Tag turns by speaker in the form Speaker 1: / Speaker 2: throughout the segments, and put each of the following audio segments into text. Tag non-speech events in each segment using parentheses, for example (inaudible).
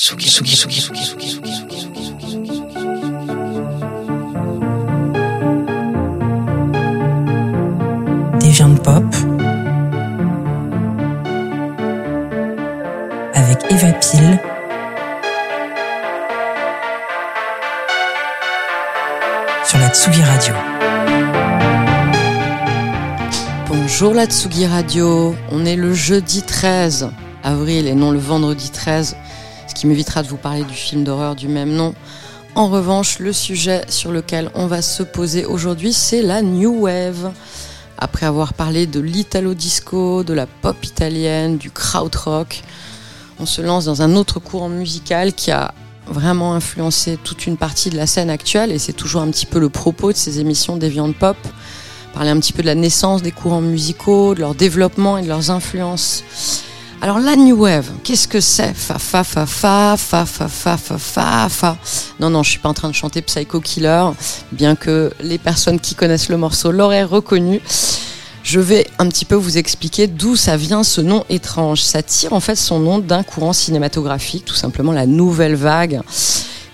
Speaker 1: Tsugi, Tsugi, Tsugi, Tsugi, Tsugi, Tsugi, Tsugi, Tsugi, Tsugi.
Speaker 2: Des viandes pop avec Eva Pile sur la Tsugi Radio.
Speaker 3: Bonjour la Tsugi Radio, on est le jeudi 13 avril et non le vendredi 13, ce qui m'évitera de vous parler du film d'horreur du même nom. En revanche, le sujet sur lequel on va se poser aujourd'hui, c'est la New Wave. Après avoir parlé de l'italo disco, de la pop italienne, du krautrock, on se lance dans un autre courant musical qui a vraiment influencé toute une partie de la scène actuelle et c'est toujours un petit peu le propos de ces émissions Deviant Pop parler un petit peu de la naissance des courants musicaux, de leur développement et de leurs influences. Alors la New Wave, qu'est-ce que c'est? Fa fa fa fa fa fa fa fa fa. Non non, je suis pas en train de chanter Psycho Killer, bien que les personnes qui connaissent le morceau l'auraient reconnu. Je vais un petit peu vous expliquer d'où ça vient ce nom étrange. Ça tire en fait son nom d'un courant cinématographique, tout simplement la nouvelle vague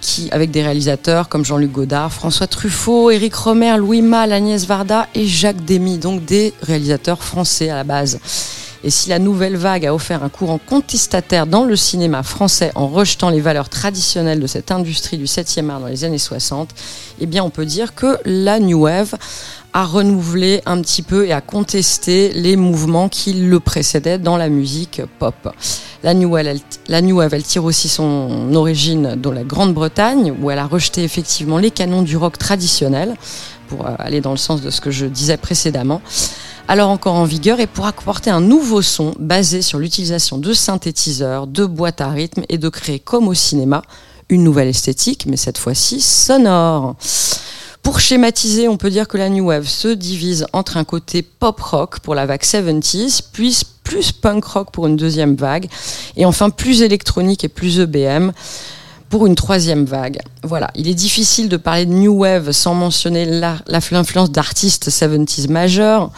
Speaker 3: qui, avec des réalisateurs comme Jean-Luc Godard, François Truffaut, Éric Romer, Louis Malle, Agnès Varda et Jacques Demy, donc des réalisateurs français à la base. Et si la nouvelle vague a offert un courant contestataire dans le cinéma français en rejetant les valeurs traditionnelles de cette industrie du 7e art dans les années 60, eh bien on peut dire que la New Wave a renouvelé un petit peu et a contesté les mouvements qui le précédaient dans la musique pop. La New Wave, tire aussi son origine dans la Grande-Bretagne, où elle a rejeté effectivement les canons du rock traditionnel, pour aller dans le sens de ce que je disais précédemment alors encore en vigueur et pour apporter un nouveau son basé sur l'utilisation de synthétiseurs, de boîtes à rythme et de créer comme au cinéma une nouvelle esthétique, mais cette fois-ci sonore. Pour schématiser, on peut dire que la New Wave se divise entre un côté pop rock pour la vague 70s, puis plus punk rock pour une deuxième vague, et enfin plus électronique et plus EBM pour une troisième vague. Voilà, il est difficile de parler de New Wave sans mentionner l'influence d'artistes 70s majeurs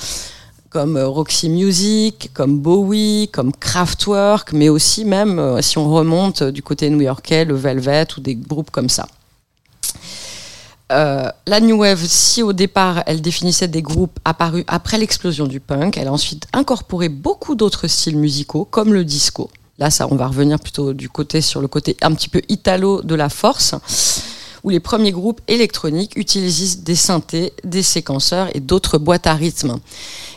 Speaker 3: comme Roxy Music, comme Bowie, comme Kraftwerk, mais aussi même si on remonte du côté new-yorkais, le Velvet ou des groupes comme ça. Euh, la New Wave, si au départ elle définissait des groupes apparus après l'explosion du punk, elle a ensuite incorporé beaucoup d'autres styles musicaux comme le disco. Là, ça, on va revenir plutôt du côté sur le côté un petit peu italo de la force, où les premiers groupes électroniques utilisent des synthés, des séquenceurs et d'autres boîtes à rythme.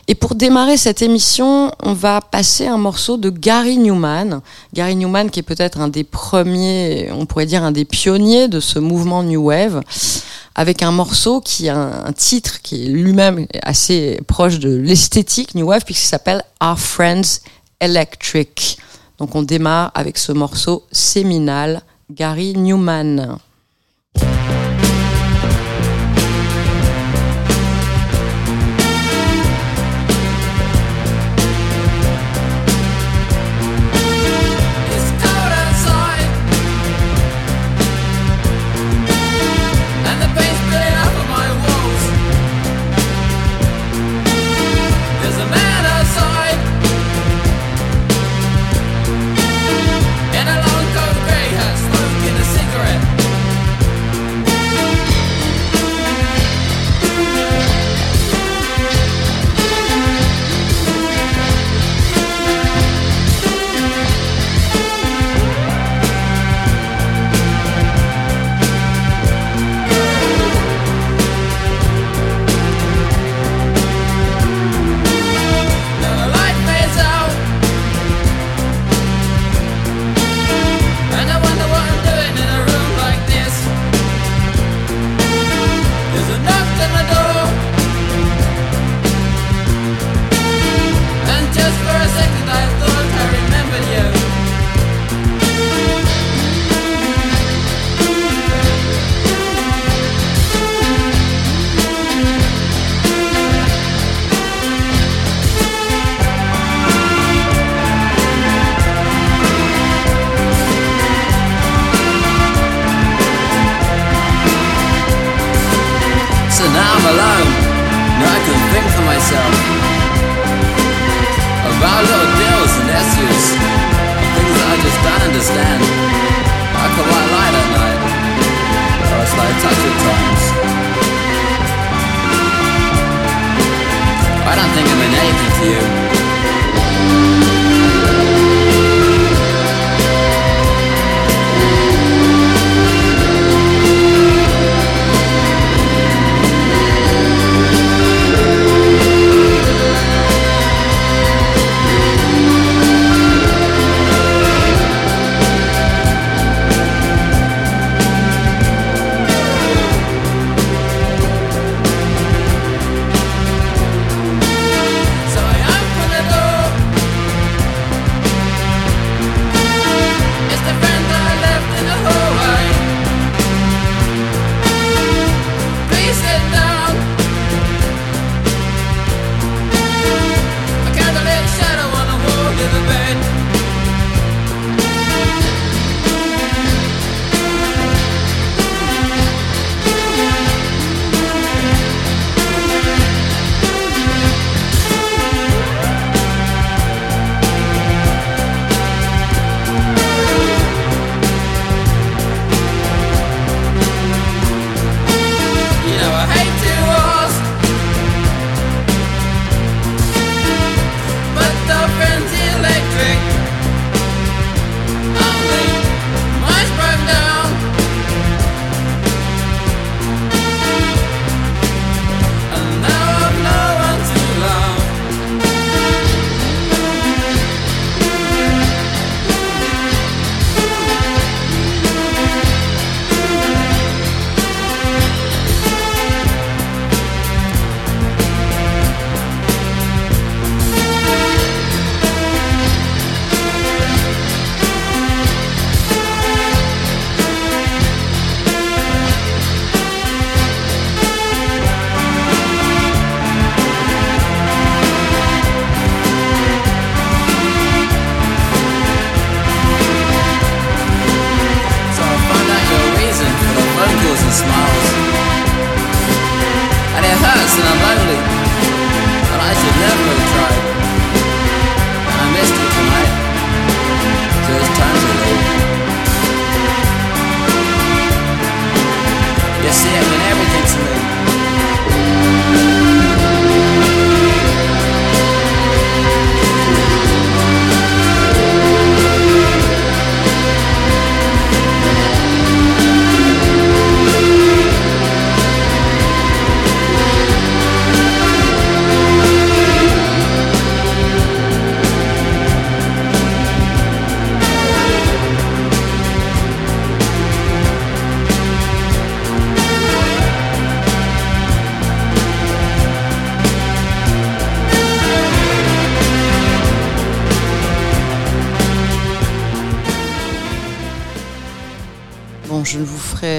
Speaker 3: Et pour démarrer cette émission, on va passer un morceau de Gary Newman. Gary Newman qui est peut-être un des premiers, on pourrait dire un des pionniers de ce mouvement New Wave, avec un morceau qui a un, titre qui est lui-même assez proche de l'esthétique New Wave puisqu'il s'appelle Our Friends Electric. Donc on démarre avec ce morceau séminal, Gary Newman.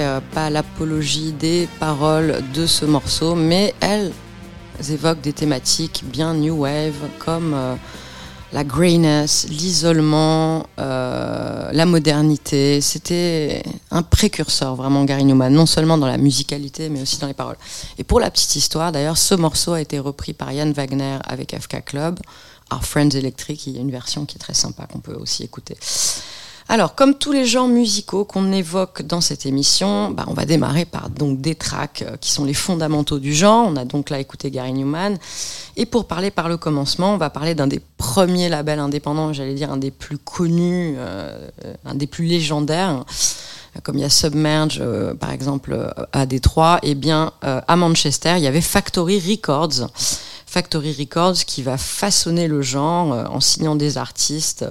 Speaker 3: Euh, pas l'apologie des paroles de ce morceau, mais elles évoquent des thématiques bien new wave comme euh, la grayness, l'isolement, euh, la modernité. C'était un précurseur vraiment Gary Newman, non seulement dans la musicalité mais aussi dans les paroles. Et pour la petite histoire, d'ailleurs, ce morceau a été repris par Yann Wagner avec FK Club. Our Friends Electric, il y a une version qui est très sympa qu'on peut aussi écouter. Alors, comme tous les genres musicaux qu'on évoque dans cette émission, bah, on va démarrer par donc des tracks euh, qui sont les fondamentaux du genre. On a donc là écouté Gary Newman. Et pour parler par le commencement, on va parler d'un des premiers labels indépendants, j'allais dire un des plus connus, euh, un des plus légendaires. Comme il y a Submerge, euh, par exemple, à Détroit, et bien à Manchester, il y avait Factory Records. Factory Records qui va façonner le genre en signant des artistes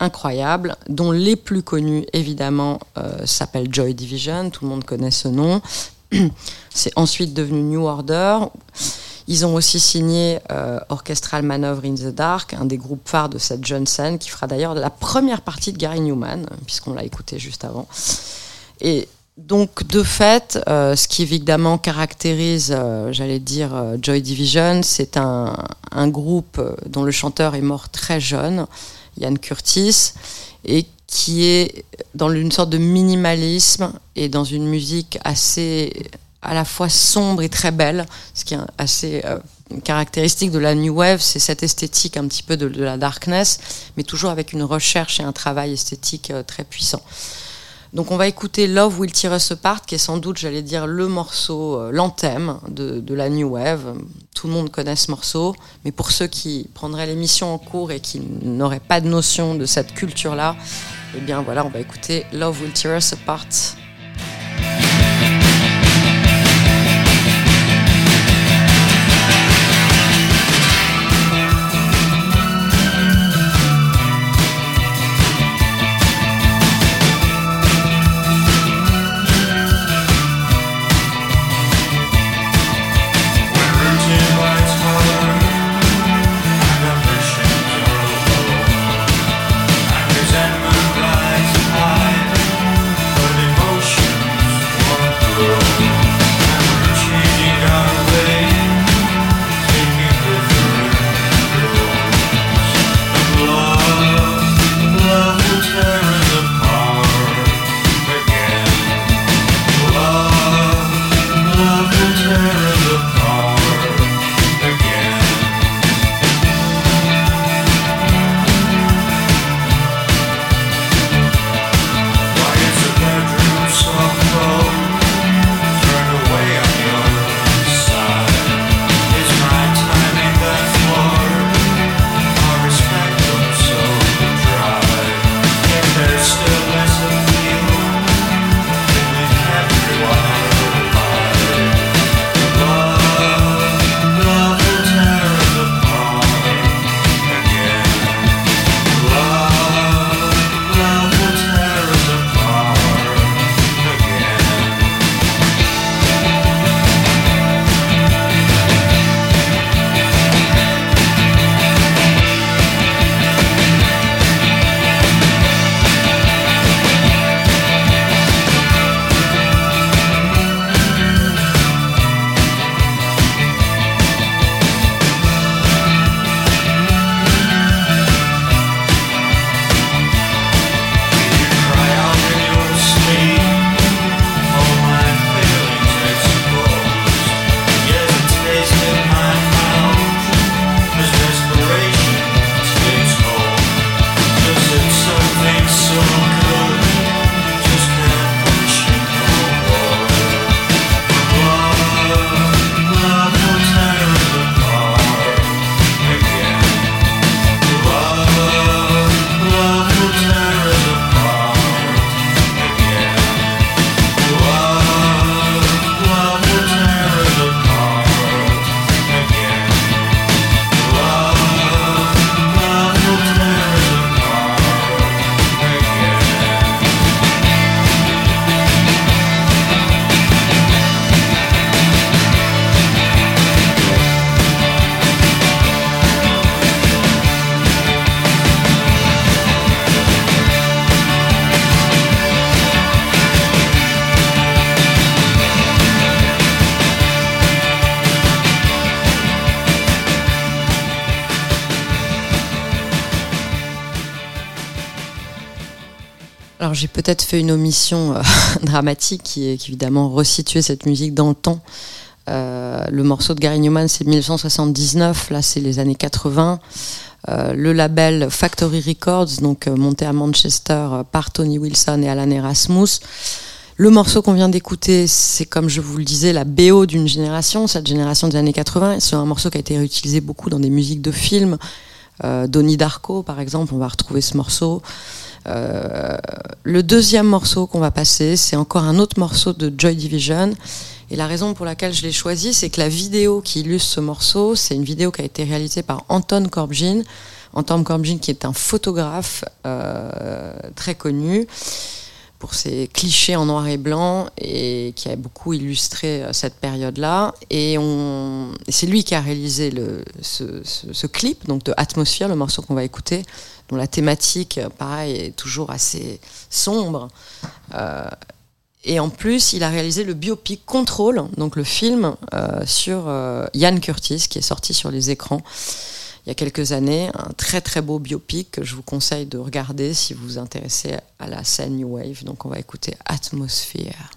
Speaker 3: incroyables, dont les plus connus évidemment euh, s'appellent Joy Division, tout le monde connaît ce nom. (clears throat) C'est ensuite devenu New Order. Ils ont aussi signé euh, Orchestral Manoeuvre in the Dark, un des groupes phares de cette jeune scène, qui fera d'ailleurs la première partie de Gary Newman, puisqu'on l'a écouté juste avant. Et donc, de fait, euh, ce qui évidemment caractérise, j'allais dire, Joy Division, c'est un, groupe dont le chanteur est mort très jeune, Ian Curtis, et qui est dans une sorte de minimalisme et dans une musique assez à la fois sombre et très belle, ce qui est assez euh, caractéristique de la new wave, c'est cette esthétique un petit peu de, de, la darkness, mais toujours avec une recherche et un travail esthétique euh, très puissant. Donc on va écouter Love Will Tear Us Apart, qui est sans doute, j'allais dire, le morceau, euh, l'anthème de, de, la new wave. Tout le monde connaît ce morceau, mais pour ceux qui prendraient l'émission en cours et qui n'auraient pas de notion de cette culture-là, eh bien voilà, on va écouter Love Will Tear Us Apart. Fait une omission euh, (laughs) dramatique qui est évidemment resituer cette musique dans le temps. Euh, le morceau de Gary Newman c'est 1979, là c'est les années 80. Euh, le label Factory Records, donc monté à Manchester par Tony Wilson et Alan Erasmus. Le morceau qu'on vient d'écouter, c'est comme je vous le disais, la BO d'une génération, cette génération des années 80. C'est un morceau qui a été réutilisé beaucoup dans des musiques de films. Euh, Donnie Darko, par exemple, on va retrouver ce morceau. Euh, le deuxième morceau qu'on va passer, c'est encore un autre morceau de Joy Division. Et la raison pour laquelle je l'ai choisi, c'est que la vidéo qui illustre ce morceau, c'est une vidéo qui a été réalisée par Anton Corbijn. Anton Corbijn, qui est un photographe euh, très connu pour ses clichés en noir et blanc et qui a beaucoup illustré euh, cette période-là. Et c'est lui qui a réalisé le, ce, clip, donc de Atmosphere, le morceau qu'on va écouter, dont la thématique, pareil, est toujours assez sombre. Euh, et en plus, il a réalisé le biopic Control, donc le film euh, sur euh, Ian Curtis, qui est sorti sur les écrans il y a quelques années. Un très très beau biopic que je vous conseille de regarder si vous vous intéressez à la scène New Wave. Donc on va écouter Atmosphere.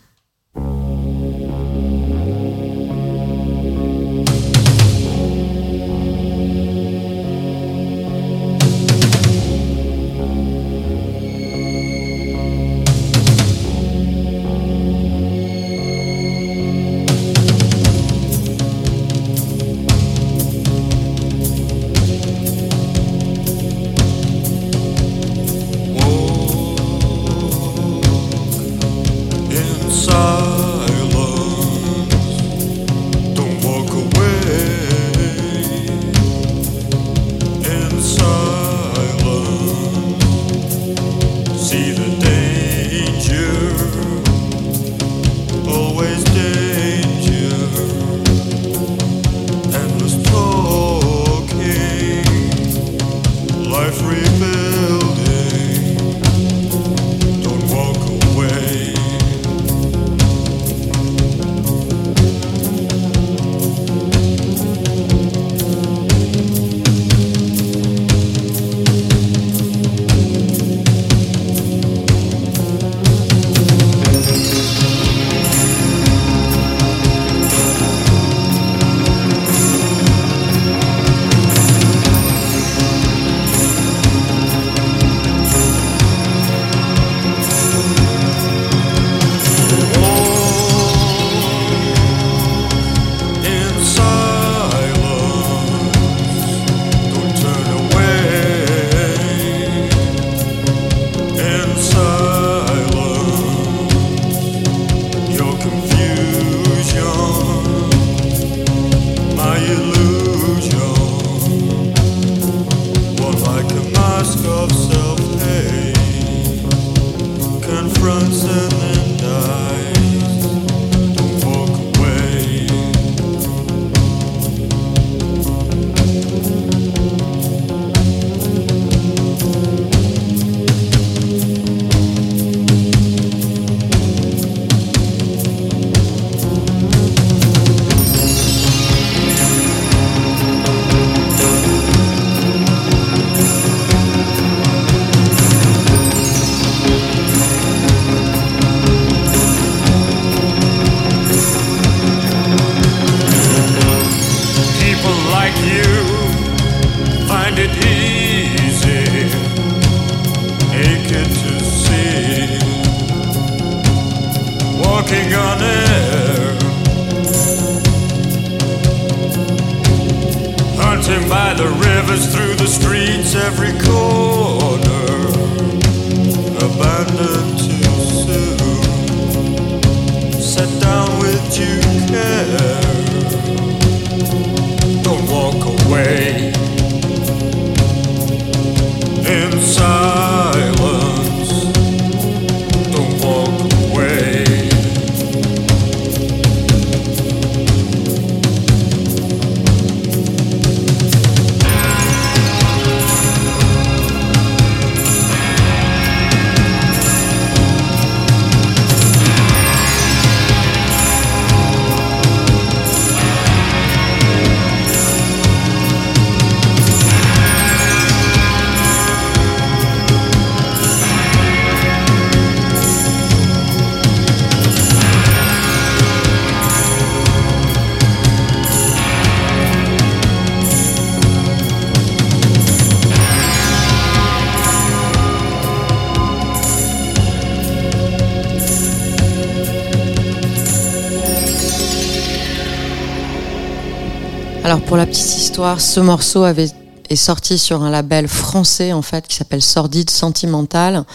Speaker 3: Pour la petite histoire, ce morceau avait, est sorti sur un label français en fait qui s'appelle Sordide Sentimental.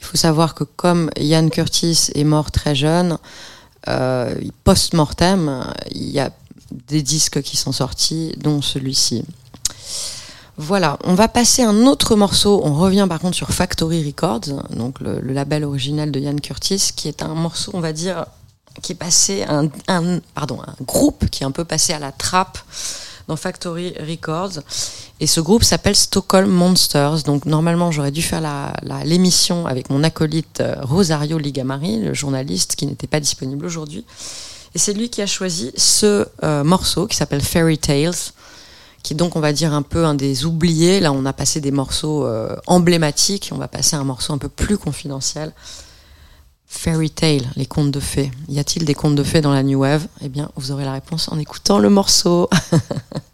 Speaker 3: Il faut savoir que comme Ian Curtis est mort très jeune, euh, post-mortem, il y a des disques qui sont sortis, dont celui-ci. Voilà, on va passer un autre morceau. On revient par contre sur Factory Records, donc le, label original de Ian Curtis, qui est un morceau, on va dire, qui est passé un, pardon un groupe qui est un peu passé à la trappe dans Factory Records. Et ce groupe s'appelle Stockholm Monsters. Donc normalement j'aurais dû faire la, la, l'émission avec mon acolyte euh, Rosario Ligamari le journaliste qui n'était pas disponible aujourd'hui. Et c'est lui qui a choisi ce euh, morceau qui s'appelle Fairy Tales qui est donc on va dire un peu un des oubliés. Là on a passé des morceaux euh, emblématiques. On va passer à un morceau un peu plus confidentiel Fairy Tale, les contes de fées. Y a-t-il des contes de fées dans la New Wave? Eh bien, vous aurez la réponse en écoutant le morceau. (laughs)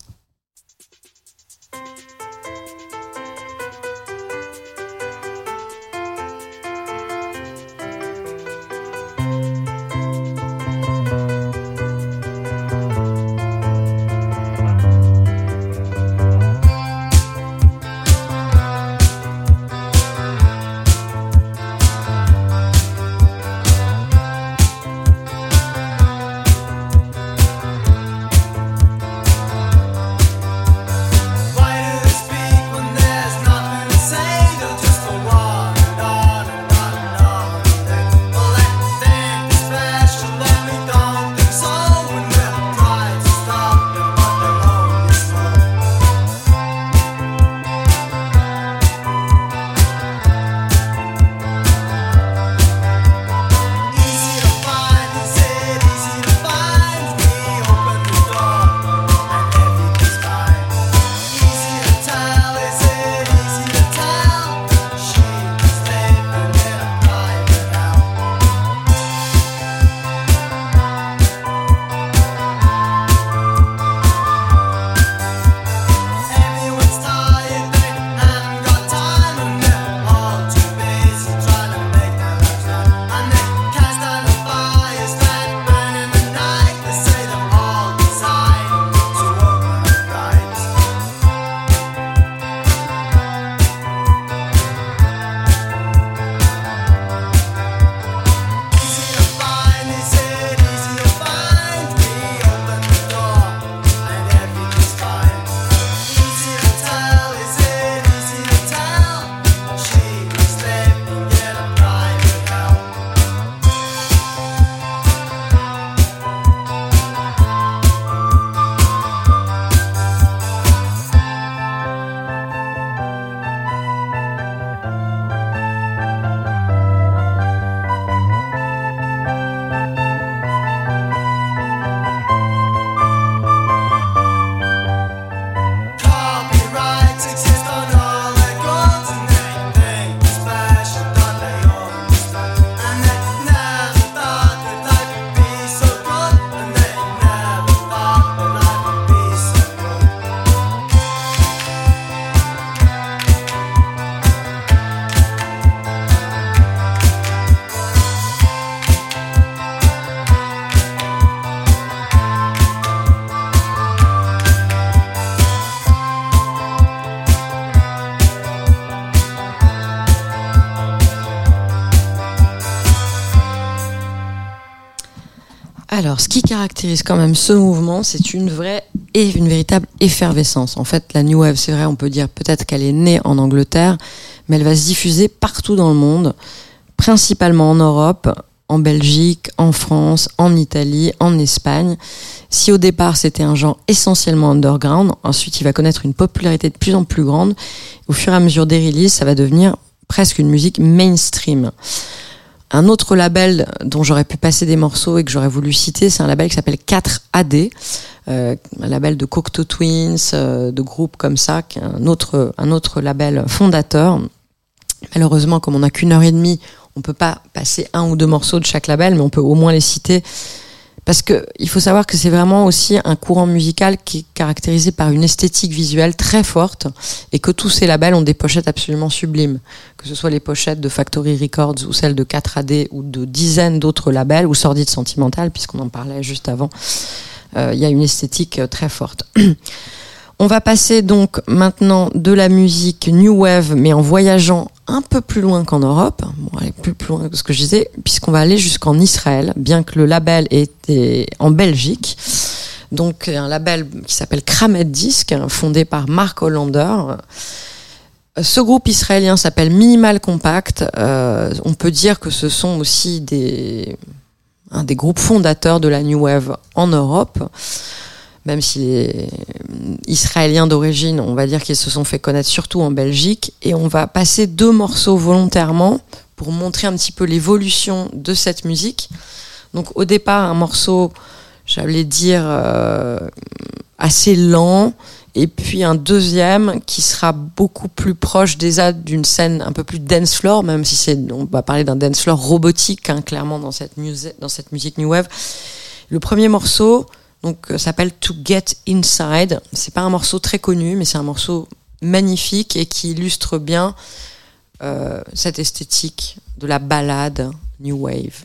Speaker 3: Ce qui caractérise quand même ce mouvement, c'est une vraie et une véritable effervescence. En fait, la New Wave, c'est vrai, on peut dire peut-être qu'elle est née en Angleterre, mais elle va se diffuser partout dans le monde, principalement en Europe, en Belgique, en France, en Italie, en Espagne. Si au départ c'était un genre essentiellement underground, ensuite il va connaître une popularité de plus en plus grande. Au fur et à mesure des releases, ça va devenir presque une musique mainstream. Un autre label dont j'aurais pu passer des morceaux et que j'aurais voulu citer, c'est un label qui s'appelle 4AD, euh, un label de Cocteau Twins, euh, de groupes comme ça, un autre, un autre label fondateur. Malheureusement, comme on n'a qu'une heure et demie, on peut pas passer un ou deux morceaux de chaque label, mais on peut au moins les citer parce que il faut savoir que c'est vraiment aussi un courant musical qui est caractérisé par une esthétique visuelle très forte et que tous ces labels ont des pochettes absolument sublimes. Que ce soit les pochettes de Factory Records ou celles de 4AD ou de dizaines d'autres labels ou Sordide Sentimental puisqu'on en parlait juste avant. euh, il y a une esthétique euh, très forte. (clears throat) On va passer donc maintenant de la musique New Wave, mais en voyageant un peu plus loin qu'en Europe, bon, plus, loin que ce que je disais, puisqu'on va aller jusqu'en Israël, bien que le label était en Belgique. Donc un label qui s'appelle Kramet Disc, fondé par Mark Hollander. Ce groupe israélien s'appelle Minimal Compact. Euh, on peut dire que ce sont aussi un des groupes fondateurs de la New Wave en Europe même si les Israéliens d'origine, on va dire qu'ils se sont fait connaître surtout en Belgique. Et on va passer deux morceaux volontairement pour montrer un petit peu l'évolution de cette musique. Donc au départ, un morceau, j'allais dire, euh, assez lent, et puis un deuxième qui sera beaucoup plus proche déjà d'une scène un peu plus dance floor, même si c'est, on va parler d'un dance floor robotique, hein, clairement dans cette, dans cette musique new wave. Le premier morceau, donc euh, s'appelle To Get Inside. C'est pas un morceau très connu, mais c'est un morceau magnifique et qui illustre bien euh, cette esthétique de la balade New Wave.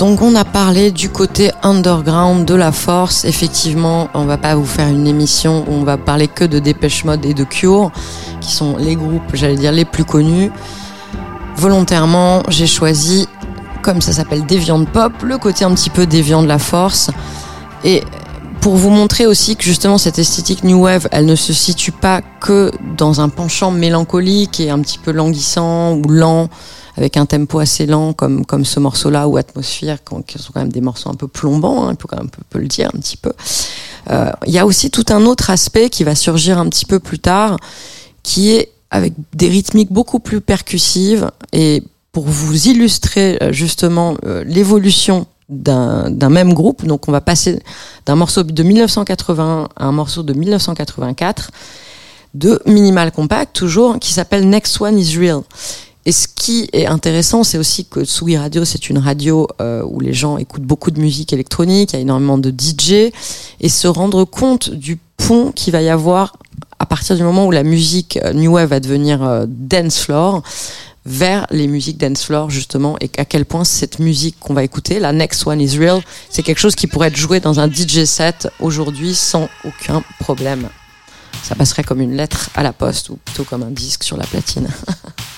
Speaker 3: Donc on a parlé du côté underground de la force. Effectivement, on va pas vous faire une émission où on va parler que de Dépêche Mode et de Cure, qui sont les groupes, j'allais dire, les plus connus. Volontairement, j'ai choisi, comme ça s'appelle Déviant Pop, le côté un petit peu déviant de la force. Et pour vous montrer aussi que justement cette esthétique New Wave, elle ne se situe pas que dans un penchant mélancolique et un petit peu languissant ou lent avec un tempo assez lent comme, comme ce morceau-là ou Atmosphère, qui sont quand même des morceaux un peu plombants, hein, il faut quand même un peu, le dire un petit peu. Euh, il y a aussi tout un autre aspect qui va surgir un petit peu plus tard, qui est avec des rythmiques beaucoup plus percussives et pour vous illustrer euh, justement euh, l'évolution d'un même groupe. Donc on va passer d'un morceau de 1980 à un morceau de 1984 de Minimal Compact, toujours, qui s'appelle Next One is Real. Et ce qui est intéressant, c'est aussi que Tsugi Radio, c'est une radio euh, où les gens écoutent beaucoup de musique électronique, il y a énormément de DJ, et se rendre compte du pont qu'il va y avoir à partir du moment où la musique euh, New Wave va devenir euh, dance floor, vers les musiques dance floor justement, et à quel point cette musique qu'on va écouter, la Next One is Real, c'est quelque chose qui pourrait être joué dans un DJ set aujourd'hui sans aucun problème. Ça passerait comme une lettre à la poste, ou plutôt comme un disque sur la platine. (laughs)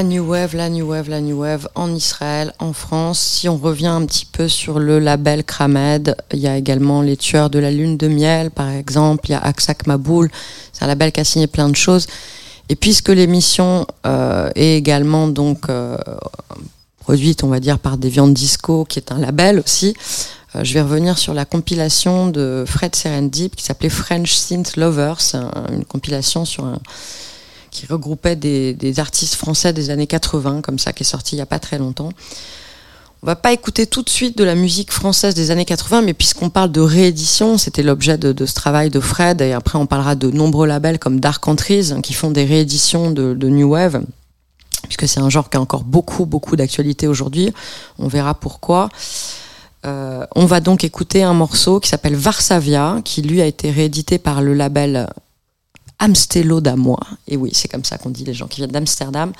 Speaker 3: La New Wave, la New Wave, la New Wave en Israël, en France. Si on revient un petit peu sur le label Kramed, il y a également Les Tueurs de la Lune de Miel, par exemple. Il y a Aksak Maboul. C'est un label qui a signé plein de choses. Et puisque l'émission euh, est également donc euh, produite, on va dire, par des viandes disco, qui est un label aussi, euh, je vais revenir sur la compilation de Fred Serendip qui s'appelait French Synth Lovers, une compilation sur un qui regroupait des, artistes français des années 80, comme ça, qui est sorti il n'y a pas très longtemps. On va pas écouter tout de suite de la musique française des années 80, mais puisqu'on parle de réédition, c'était l'objet de, ce travail de Fred, et après on parlera de nombreux labels comme Dark Countries, qui font des rééditions de, de New Wave, puisque c'est un genre qui a encore beaucoup, beaucoup d'actualité aujourd'hui. On verra pourquoi. Euh, on va donc écouter un morceau qui s'appelle Varsavia, qui lui a été réédité par le label Amstello d'Amois. Et oui, c'est comme ça qu'on dit les gens qui viennent d'Amsterdam.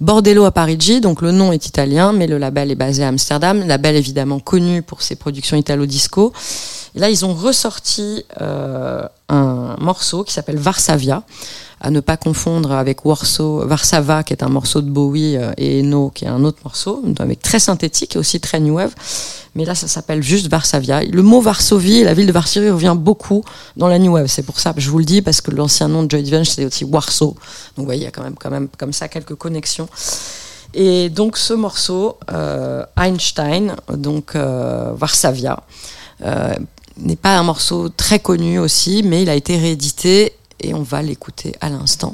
Speaker 3: Bordello à Parigi, donc le nom est italien, mais le label est basé à Amsterdam. Label évidemment connu pour ses productions italo-disco. Et là, ils ont ressorti euh, un morceau qui s'appelle Varsavia, à ne pas confondre avec Warsaw, Varsava, qui est un morceau de Bowie, euh, et Eno, qui est un autre morceau, avec très synthétique et aussi très new wave. Mais là, ça s'appelle juste Varsavia. Le mot Varsovie, la ville de Varsovie, revient beaucoup dans la new wave. C'est pour ça que je vous le dis, parce que l'ancien nom de Joy Division, c'est aussi Warsaw. Donc, vous voyez, il y a quand même, quand même comme ça quelques connexions. Et donc, ce morceau, euh, Einstein, donc euh, Varsavia, euh, n'est pas un morceau très connu aussi, mais il a été réédité et on va l'écouter à l'instant.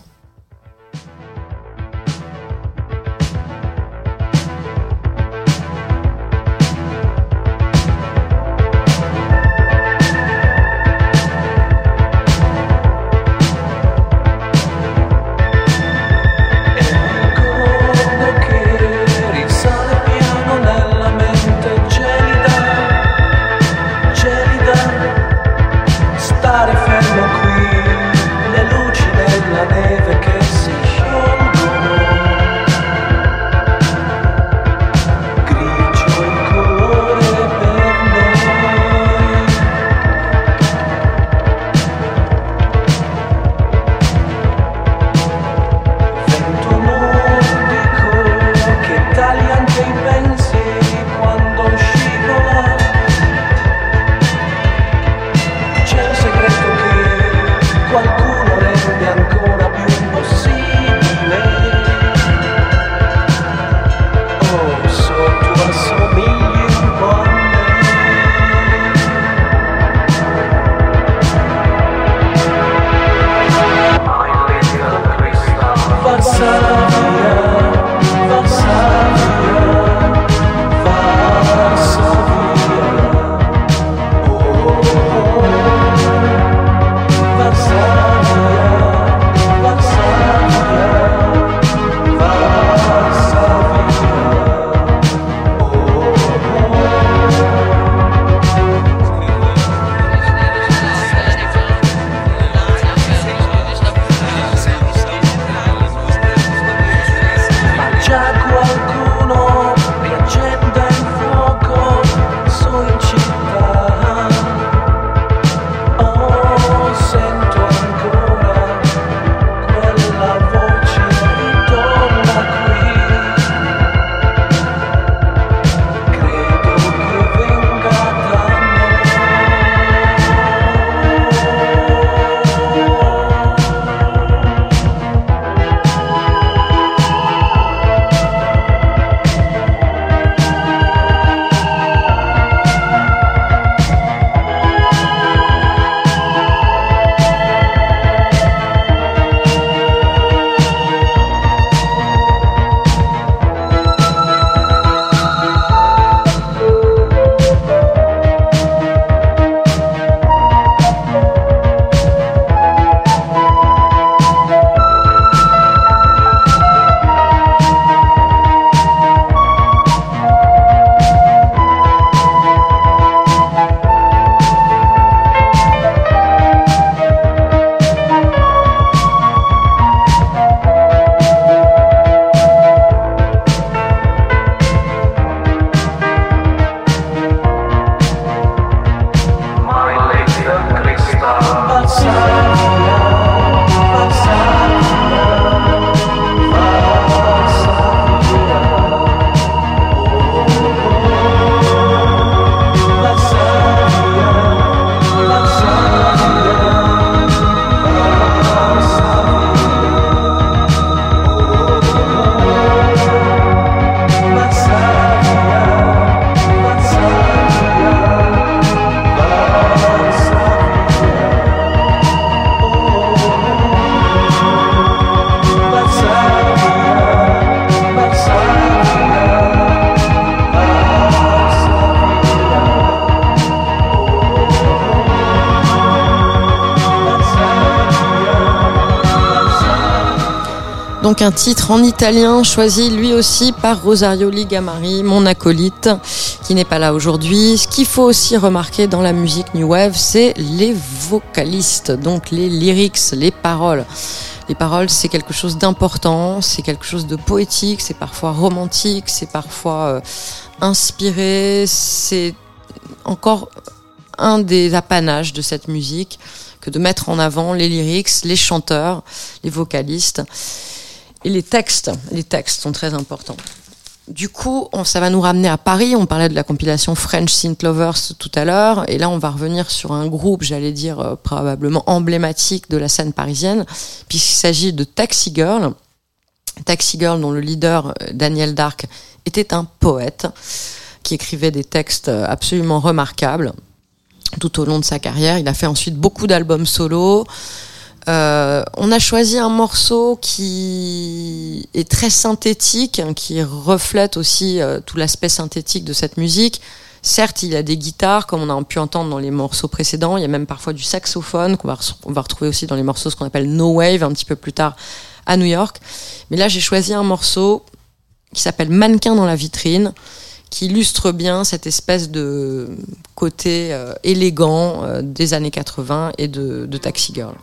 Speaker 3: Un titre en italien choisi lui aussi par Rosario Ligamari, mon acolyte, qui n'est pas là aujourd'hui. Ce qu'il faut aussi remarquer dans la musique New Wave, c'est les vocalistes, donc les lyrics, les paroles. Les paroles, c'est quelque chose d'important, c'est quelque chose de poétique, c'est parfois romantique, c'est parfois euh, inspiré, c'est encore un des apanages de cette musique que de mettre en avant les lyrics, les chanteurs, les vocalistes. Et les textes, les textes sont très importants. Du coup, on, ça va nous ramener à Paris. On parlait de la compilation French Synth Lovers tout à l'heure. Et là, on va revenir sur un groupe, j'allais dire, euh, probablement emblématique de la scène parisienne, puisqu'il s'agit de Taxi Girl. Taxi Girl, dont le leader, euh, Daniel Dark, était un poète qui écrivait des textes euh, absolument remarquables tout au long de sa carrière. Il a fait ensuite beaucoup d'albums solo. Euh, on a choisi un morceau qui est très synthétique, hein, qui reflète aussi euh, tout l'aspect synthétique de cette musique. Certes, il y a des guitares, comme on a pu entendre dans les morceaux précédents. Il y a même parfois du saxophone qu'on va, retrouver aussi dans les morceaux ce qu'on appelle No Wave un petit peu plus tard à New York. Mais là, j'ai choisi un morceau qui s'appelle Mannequin dans la vitrine, qui illustre bien cette espèce de côté euh, élégant des années 80 et de, de Taxi Girl.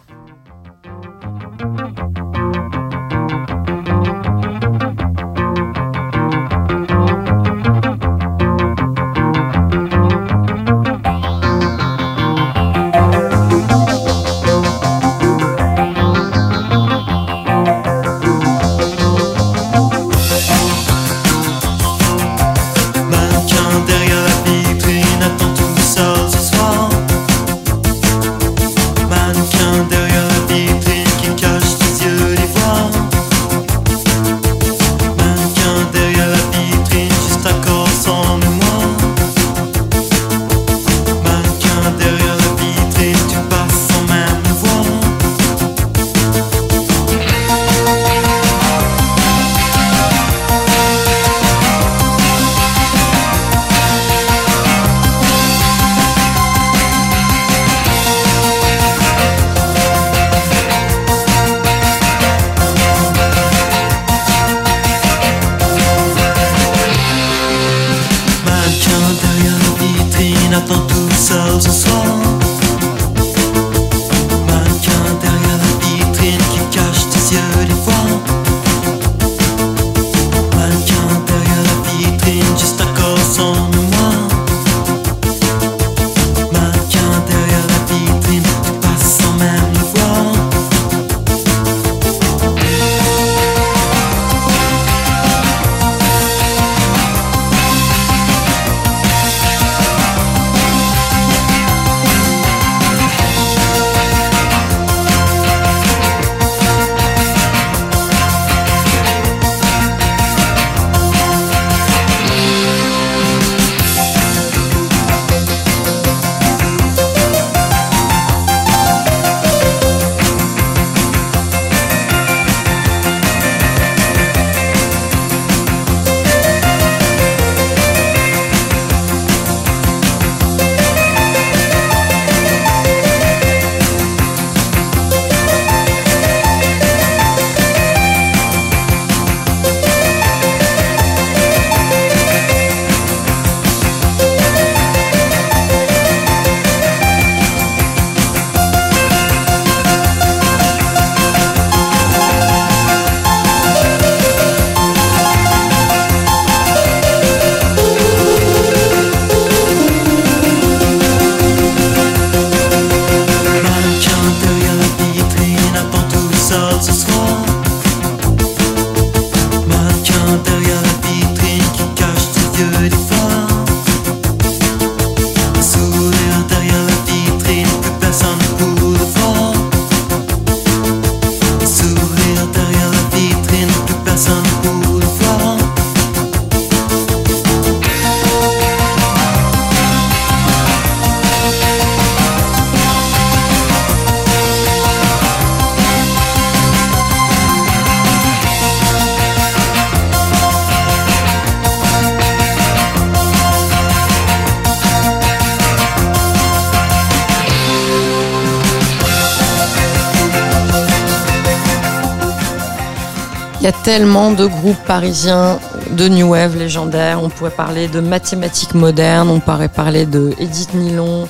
Speaker 3: Tellement de groupes parisiens de New Wave légendaires. On pourrait parler de Mathématiques modernes, on pourrait parler de Edith Nilon,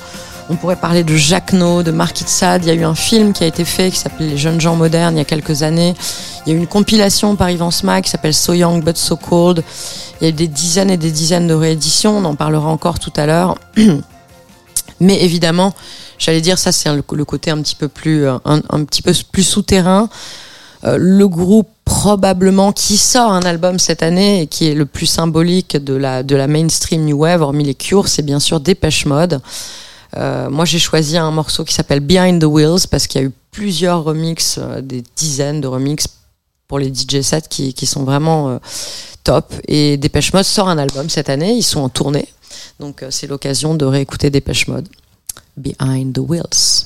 Speaker 3: on pourrait parler de Jacques No, de Marquis de. Il y a eu un film qui a été fait qui s'appelle Les jeunes gens modernes il y a quelques années. Il y a eu une compilation par Ivan Smack qui s'appelle So Young But So Cold. Il y a eu des dizaines et des dizaines de rééditions. On en parlera encore tout à l'heure. (clears throat) Mais évidemment, j'allais dire ça, c'est le, côté un petit peu plus, un, un petit peu plus souterrain. Euh, le groupe probablement qui sort un album cette année et qui est le plus symbolique de la, de la mainstream new wave, hormis les Cures, c'est bien sûr Dépêche Mode. Euh, moi, j'ai choisi un morceau qui s'appelle Behind the Wheels parce qu'il y a eu plusieurs remixes, euh, des dizaines de remixes pour les DJ sets qui, qui sont vraiment top. Et Dépêche Mode sort un album cette année, ils sont en tournée. Donc, c'est l'occasion de réécouter Dépêche Mode. Behind the Wheels.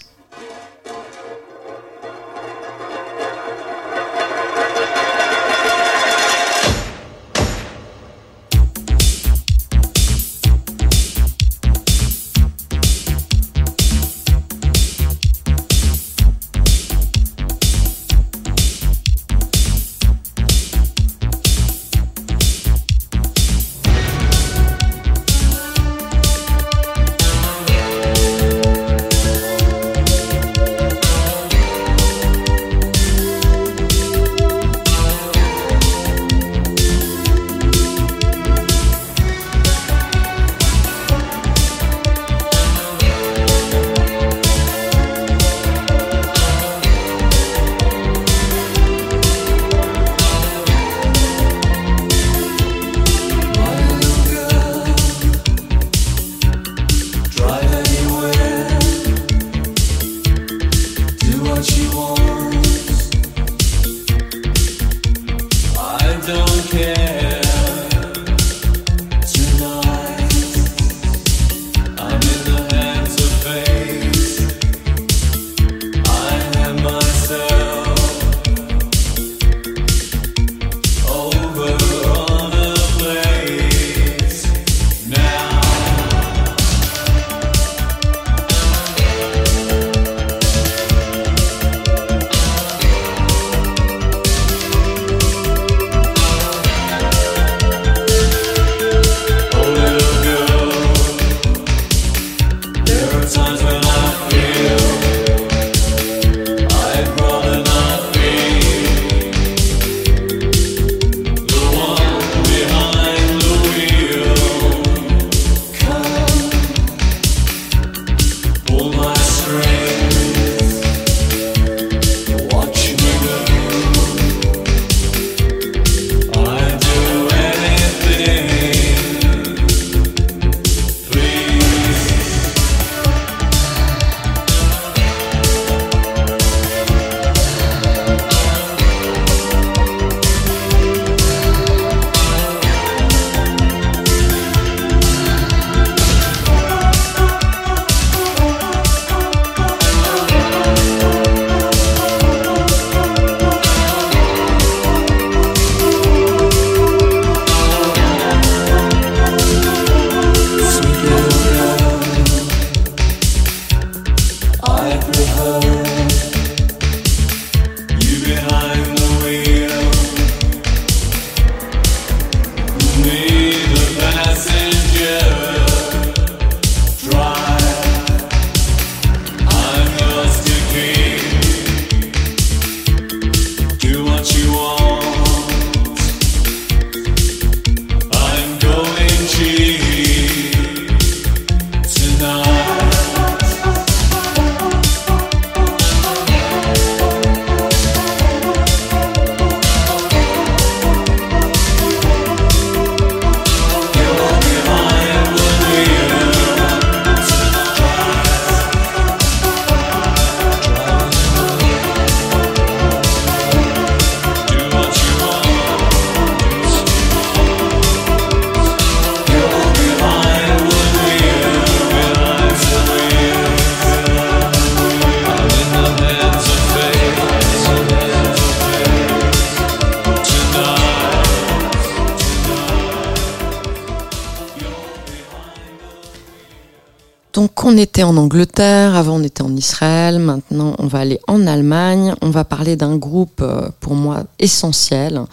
Speaker 3: Qu'on était en Angleterre, avant on était en Israël, maintenant on va aller en Allemagne. On va parler d'un groupe euh, pour moi essentiel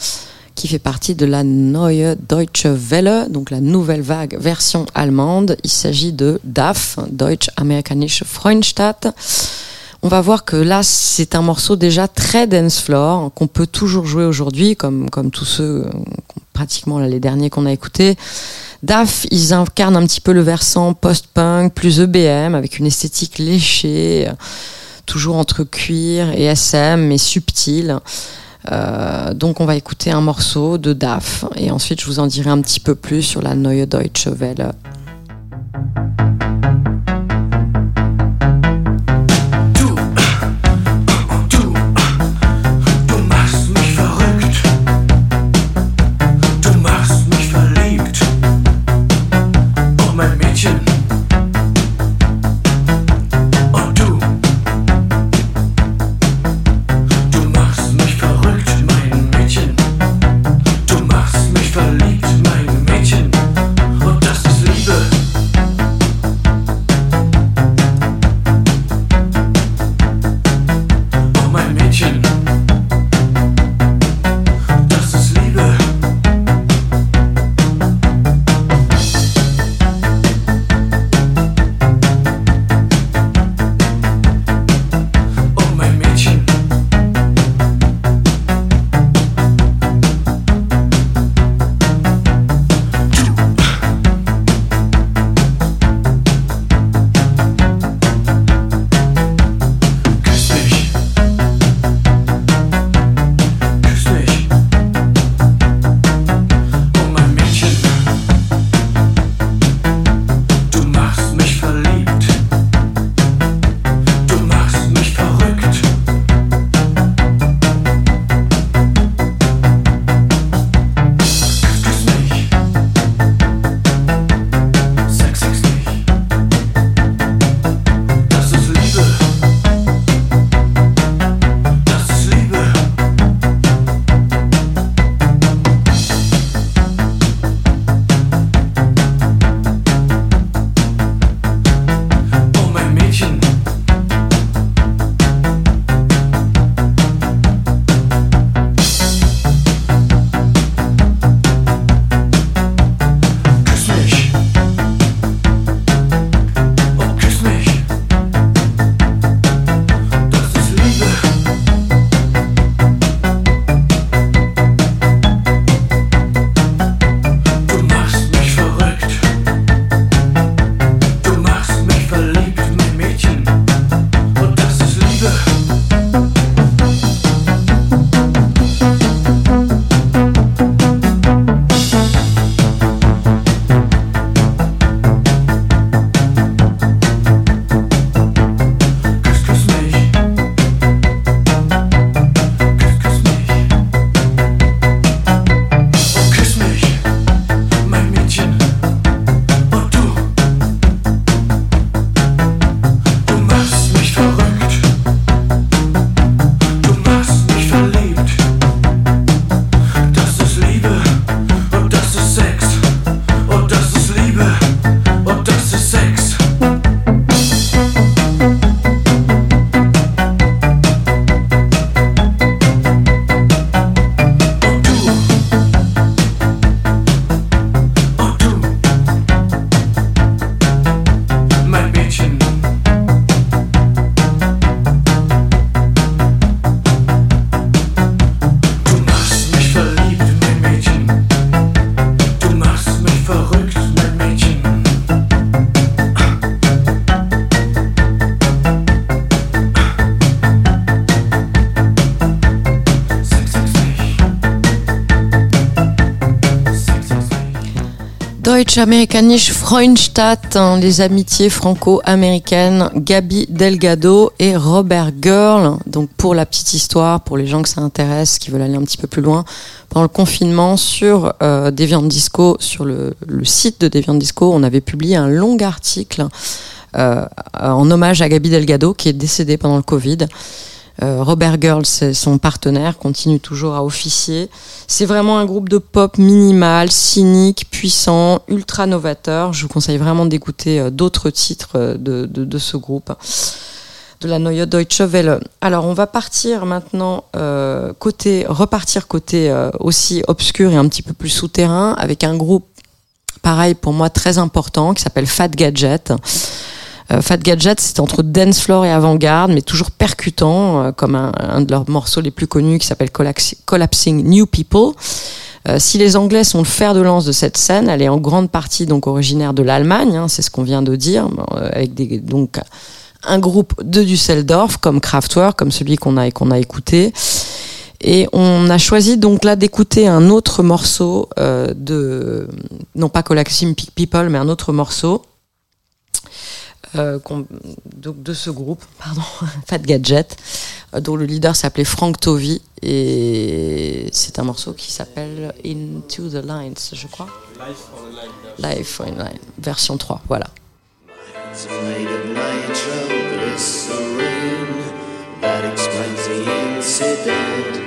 Speaker 3: qui fait partie de la Neue Deutsche Welle, donc la nouvelle vague version allemande. Il s'agit de DAF, Deutsch Amerikanische Freundstadt. On va voir que là, c'est un morceau déjà très dance floor qu'on peut toujours jouer aujourd'hui, comme, comme tous ceux, euh, pratiquement les derniers qu'on a écoutés. DAF, ils incarnent un petit peu le versant post-punk, plus EBM, avec une esthétique léchée, toujours entre cuir et SM, mais subtile. Euh, donc on va écouter un morceau de DAF et ensuite je vous en dirai un petit peu plus sur la Neue Deutsche Welle. Deutsch-Amerikanische Freundstadt, les amitiés franco-américaines, Gabi Delgado et Robert Girl. Donc pour la petite histoire, pour les gens que ça intéresse, qui veulent aller un petit peu plus loin, pendant le confinement sur euh, Deviant Disco, sur le, le site de Deviant Disco, on avait publié un long article euh, en hommage à Gabi Delgado qui est décédée pendant le Covid. Euh, Robert Girls, son partenaire, continue toujours à officier. C'est vraiment un groupe de pop minimal, cynique, puissant, ultra novateur. Je vous conseille vraiment d'écouter euh, d'autres titres euh, de, de, ce groupe de la Neue Deutsche Welle. Alors on va partir maintenant côté repartir côté aussi obscur et un petit peu plus souterrain avec un groupe pareil pour moi très important qui s'appelle Fat Gadget. Euh, Fat Gadget, c'est entre dance floor et avant-garde, mais toujours percutant, euh, comme un, de leurs morceaux les plus connus qui s'appelle Collapsi- Collapsing New People. Euh, si les Anglais sont le fer de lance de cette scène, elle est en grande partie donc originaire de l'Allemagne, hein, c'est ce qu'on vient de dire, avec des, donc un groupe de Düsseldorf comme Kraftwerk, comme celui qu'on a a écouté. Et on a choisi donc là d'écouter un autre morceau de non pas Collapsing People, mais un autre morceau euh, de ce groupe, pardon, (laughs) Fat Gadget, euh, dont le leader s'appelait Frank Tovey et c'est un morceau qui s'appelle Into the Lines, je crois. Life in Line, version 3, voilà.
Speaker 4: The.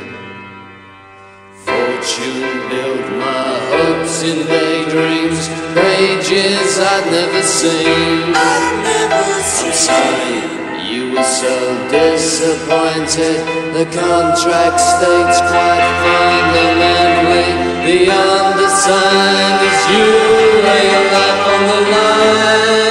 Speaker 4: Fortune built my hopes in daydreams, pages I'd never seen. I'm sorry, you were so disappointed. The contract states quite fundamentally the undersigned is you lay your life on the line.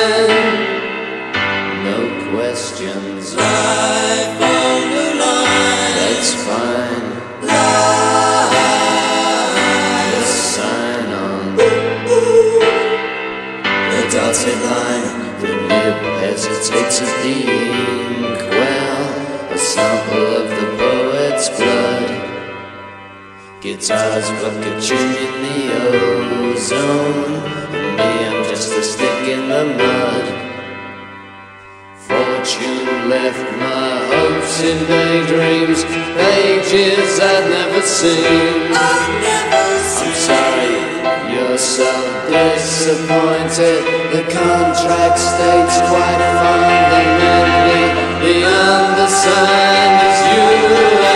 Speaker 4: Guitars pluck a tune in the ozone. And me, I'm just a stick in the mud. Fortune left my hopes in daydreams, pages I'd never seen. I'm sorry, you're so disappointed. The contract states quite fundamentally Beyond the undersigned is you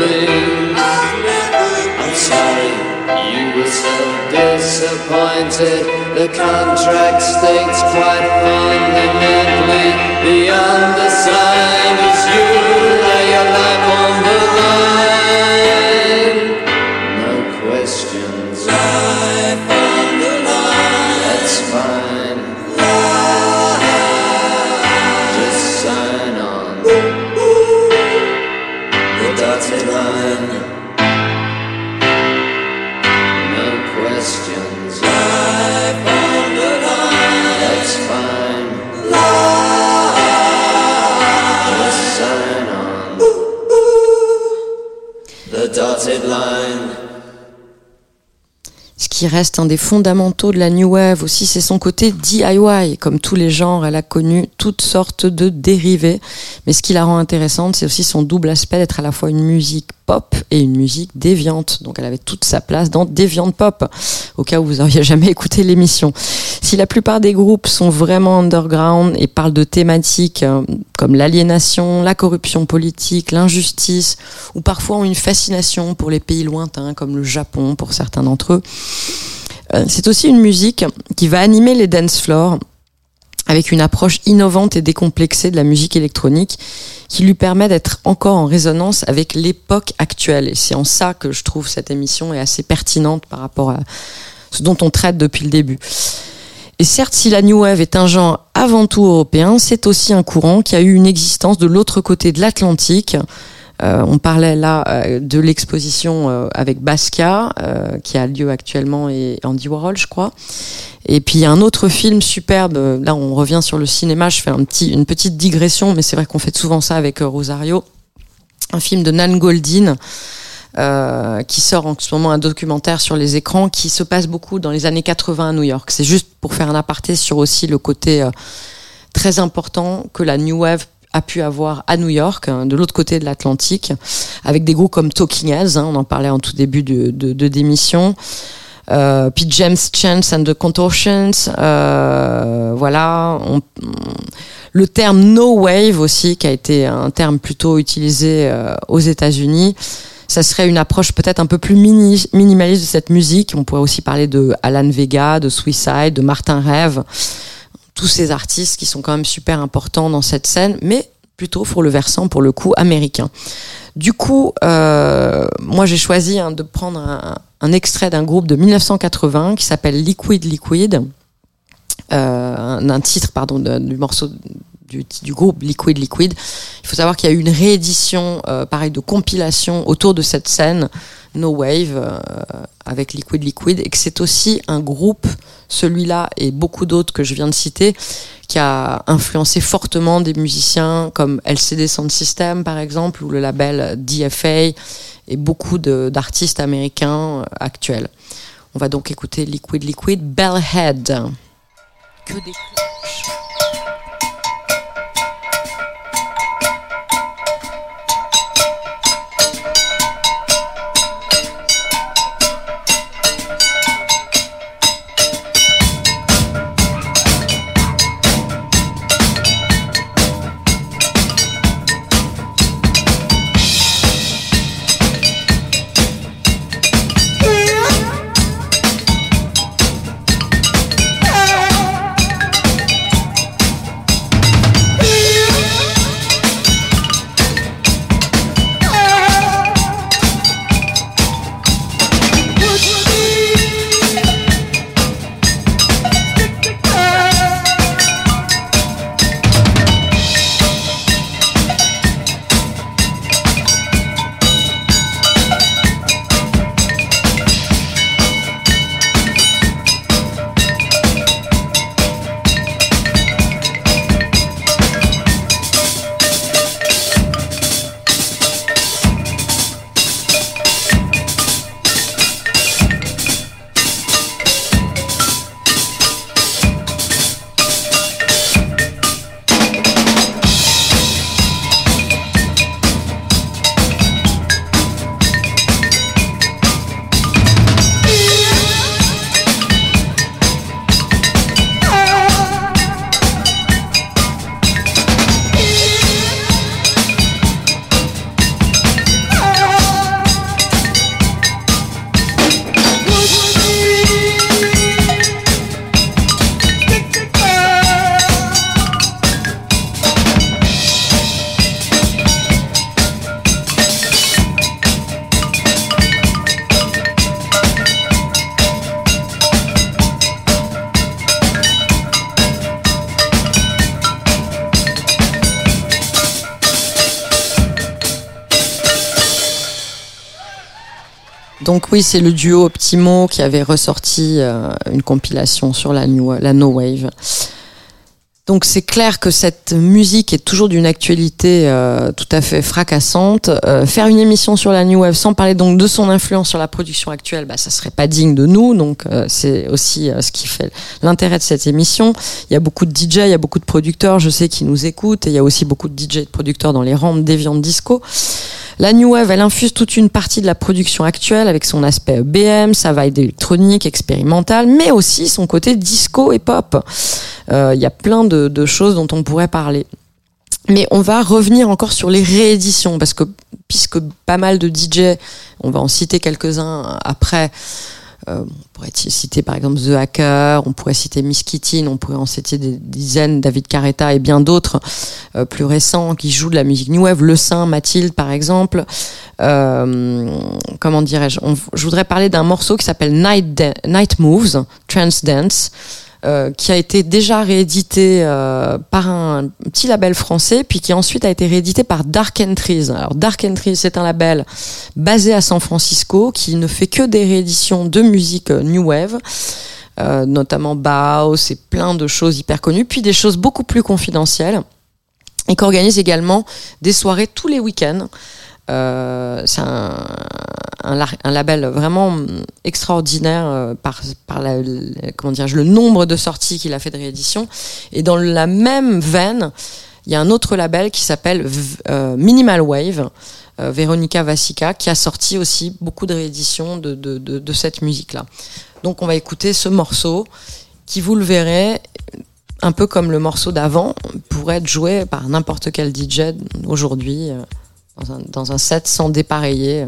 Speaker 4: never. I'm sorry, you were so disappointed. The contract states quite fundamentally the
Speaker 3: qui reste un des fondamentaux de la New Wave aussi, c'est son côté DIY. Comme tous les genres, elle a connu toutes sortes de dérivés. Mais ce qui la rend intéressante, c'est aussi son double aspect d'être à la fois une musique pop et une musique déviante. Donc elle avait toute sa place dans Déviante Pop, au cas où vous auriez (laughs) jamais écouté l'émission. Si la plupart des groupes sont vraiment underground et parlent de thématiques euh, comme l'aliénation, la corruption politique, l'injustice, ou parfois ont une fascination pour les pays lointains comme le Japon pour certains d'entre eux, euh, c'est aussi une musique qui va animer les dance floors avec une approche innovante et décomplexée de la musique électronique qui lui permet d'être encore en résonance avec l'époque actuelle. Et c'est en ça que je trouve cette émission est assez pertinente par rapport à ce dont on traite depuis le début. Et certes, si la New Wave est un genre avant tout européen, c'est aussi un courant qui a eu une existence de l'autre côté de l'Atlantique, on parlait là euh, de l'exposition euh, avec Basquiat, euh, qui a lieu actuellement, et Andy Warhol, je crois. Et puis il y a un autre film superbe, euh, là on revient sur le cinéma, je fais une petite digression, mais c'est vrai qu'on fait souvent ça avec euh, Rosario. Un film de Nan Goldin, euh, qui sort en ce moment un documentaire sur les écrans qui se passe beaucoup dans les années 80 à New York. C'est juste pour faire un aparté sur aussi le côté euh, très important que la New Wave a pu avoir à New York, hein, de l'autre côté de l'Atlantique, avec des groupes comme Talking Heads, hein, on en parlait en tout début de, de, de d'émission. Euh, puis James Chance and the Contortions, euh, voilà. On- le terme no wave aussi, qui a été un terme plutôt utilisé euh, aux États-Unis. Ça serait une approche peut-être un peu plus mini- minimaliste de cette musique. On pourrait aussi parler de Alan Vega, de Suicide, de Martin Rêve, tous ces artistes qui sont quand même super importants dans cette scène, mais plutôt pour le versant, pour le coup, américain. Du coup, euh, moi j'ai choisi hein, de prendre un, extrait d'un groupe de 1980 qui s'appelle Liquid Liquid, euh, un, un titre pardon du morceau du, groupe Liquid Liquid. Il faut savoir qu'il y a eu une réédition, euh, pareil, de compilation autour de cette scène No Wave euh, avec Liquid Liquid et que c'est aussi un groupe, celui-là et beaucoup d'autres que je viens de citer, qui a influencé fortement des musiciens comme LCD Sound System par exemple ou le label DFA et beaucoup d'artistes américains euh, actuels. On va donc écouter Liquid Liquid Bellhead. Que des c'est le duo Optimo qui avait ressorti euh, une compilation sur la, new, No Wave. Donc c'est clair que cette musique est toujours d'une actualité euh, tout à fait fracassante. Euh, faire une émission sur la New Wave sans parler donc de son influence sur la production actuelle, bah, ça serait pas digne de nous. Donc c'est aussi ce qui fait l'intérêt de cette émission. Il y a beaucoup de DJ, il y a beaucoup de producteurs, je sais, qui nous écoutent. Et il y a aussi beaucoup de DJ et de producteurs dans les rangs d'Evian Disco. La New Wave, elle infuse toute une partie de la production actuelle avec son aspect BM, sa vibe électronique, expérimentale, mais aussi son côté disco et pop. Euh, Il y a plein de, de choses dont on pourrait parler. Mais on va revenir encore sur les rééditions parce que puisque pas mal de DJ, on va en citer quelques-uns après. Euh, on pourrait citer par exemple The Hacker, on pourrait citer Miss Kittin, on pourrait en citer des dizaines, David Carretta et bien d'autres euh, plus récents qui jouent de la musique new wave, Le Saint, Mathilde par exemple. Euh, comment dirais-je? Je voudrais parler d'un morceau qui s'appelle Night, Night Moves, Trance Dance. Euh, qui a été déjà réédité euh, par un petit label français, puis qui ensuite a été réédité par Dark Entries. Alors Dark Entries, c'est un label basé à San Francisco qui ne fait que des rééditions de musique euh, new wave. notamment Bauhaus et plein de choses hyper connues, puis des choses beaucoup plus confidentielles, et qui organise également des soirées tous les week-ends. C'est un, un, label vraiment extraordinaire euh, par, le nombre de sorties qu'il a fait de réédition. Et dans la même veine, il y a un autre label qui s'appelle euh, Minimal Wave, euh, Veronica Vasica, qui a sorti aussi beaucoup de rééditions de, cette musique-là. Donc on va écouter ce morceau qui, vous le verrez, un peu comme le morceau d'avant, pourrait être joué par n'importe quel DJ aujourd'hui euh, dans un set sans dépareiller.